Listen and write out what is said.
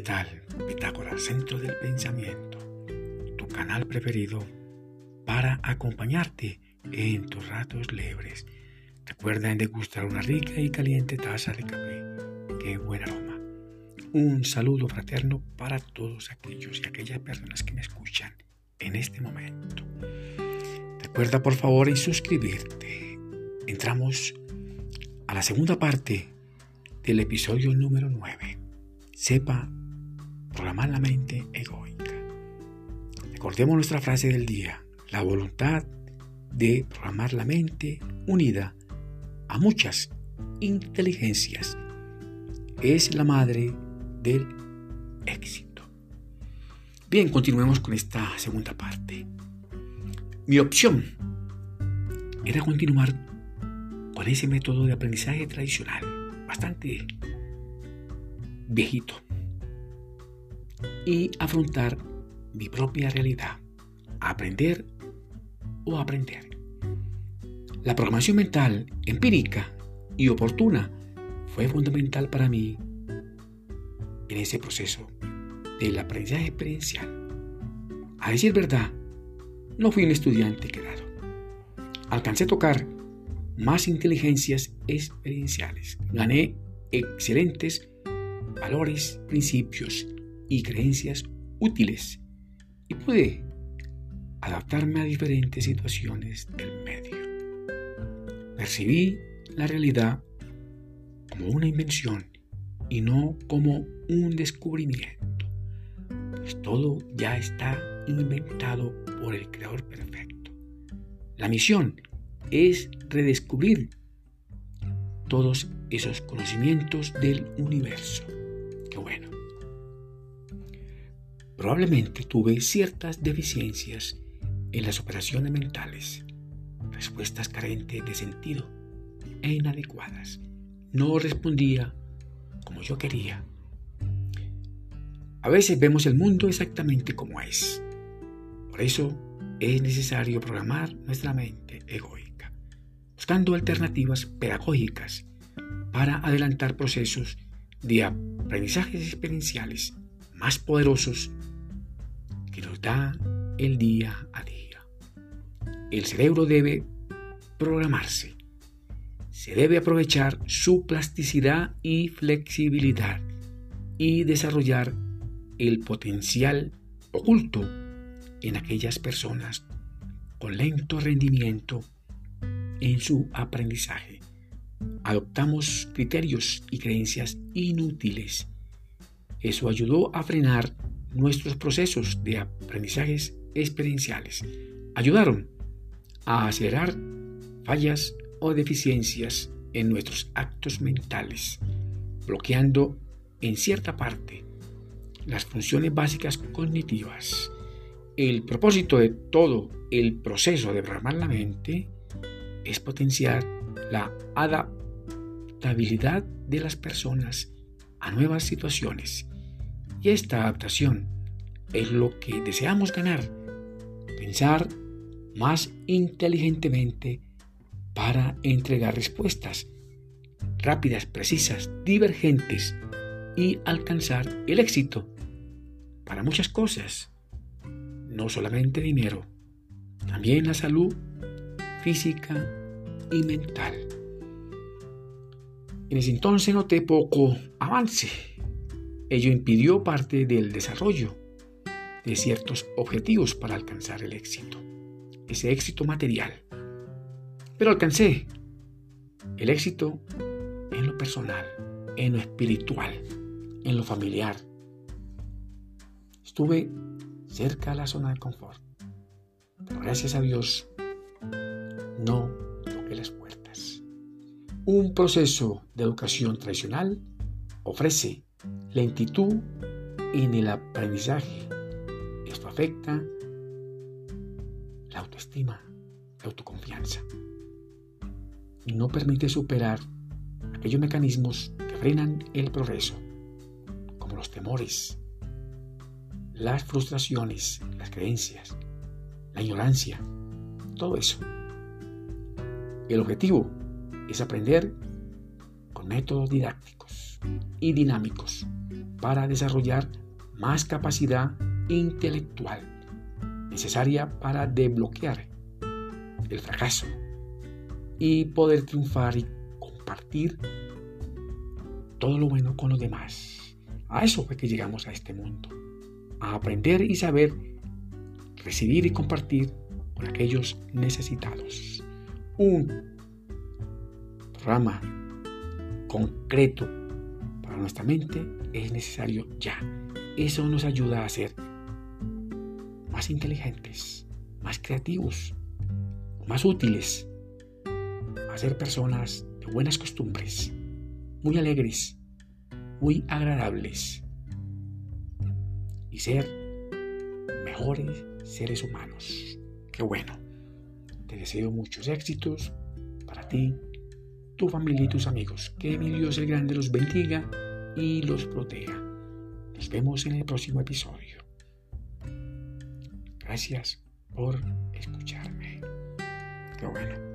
¿qué tal? Pitágoras, Centro del Pensamiento, tu canal preferido para acompañarte en tus ratos libres. Recuerda en degustar una rica y caliente taza de café. ¡Qué buen aroma! Un saludo fraterno para todos aquellos y aquellas personas que me escuchan en este momento. Recuerda por favor en suscribirte. Entramos a la segunda parte del episodio número 9. Sepa programar la mente egoica. Recordemos nuestra frase del día. La voluntad de programar la mente unida a muchas inteligencias es la madre del éxito. Bien, continuemos con esta segunda parte. Mi opción era continuar con ese método de aprendizaje tradicional, bastante viejito, y afrontar mi propia realidad, aprender o aprender. La programación mental empírica y oportuna fue fundamental para mí en ese proceso del aprendizaje experiencial. A decir verdad, no fui un estudiante quedado. Alcancé a tocar más inteligencias experienciales. Gané excelentes valores, principios y creencias útiles y pude adaptarme a diferentes situaciones del medio. Percibí la realidad como una invención y no como un descubrimiento, pues todo ya está inventado por el Creador Perfecto. La misión es redescubrir todos esos conocimientos del universo. Qué bueno. Probablemente tuve ciertas deficiencias en las operaciones mentales, respuestas carentes de sentido e inadecuadas. No respondía como yo quería. A veces vemos el mundo exactamente como es. Por eso es necesario programar nuestra mente egoica, buscando alternativas pedagógicas para adelantar procesos de aprendizajes experienciales más poderosos que nos da el día a día. El cerebro debe programarse. Se debe aprovechar su plasticidad y flexibilidad y desarrollar el potencial oculto en aquellas personas con lento rendimiento en su aprendizaje. Adoptamos criterios y creencias inútiles. Eso ayudó a frenar nuestros procesos de aprendizajes experienciales. Ayudaron a acelerar fallas o deficiencias en nuestros actos mentales, bloqueando en cierta parte las funciones básicas cognitivas. El propósito de todo el proceso de programar la mente es potenciar la adaptabilidad de las personas a nuevas situaciones. Y esta adaptación es lo que deseamos ganar. Pensar más inteligentemente para entregar respuestas rápidas, precisas, divergentes y alcanzar el éxito para muchas cosas. No solamente dinero, también la salud física y mental. En ese entonces noté poco avance. Ello impidió parte del desarrollo de ciertos objetivos para alcanzar el éxito, ese éxito material. Pero alcancé el éxito en lo personal, en lo espiritual, en lo familiar. Estuve cerca de la zona de confort, pero gracias a Dios no toqué las puertas. Un proceso de educación tradicional ofrece lentitud en el aprendizaje. Esto afecta la autoestima, la autoconfianza no permite superar aquellos mecanismos que frenan el progreso, como los temores, las frustraciones, las creencias, la ignorancia, todo eso. El objetivo es aprender con métodos didácticos y dinámicos para desarrollar más capacidad intelectual necesaria para desbloquear el fracaso y poder triunfar y compartir todo lo bueno con los demás. A eso fue que llegamos a este mundo, a aprender y saber recibir y compartir con aquellos necesitados. Un programa concreto para nuestra mente es necesario ya. Eso nos ayuda a ser más inteligentes, más creativos, más útiles, a ser personas de buenas costumbres, muy alegres, muy agradables y ser mejores seres humanos. Qué bueno. Te deseo muchos éxitos para ti, tu familia y tus amigos. Que mi Dios el Grande los bendiga y los proteja. Nos vemos en el próximo episodio. Gracias por escucharme. Qué bueno.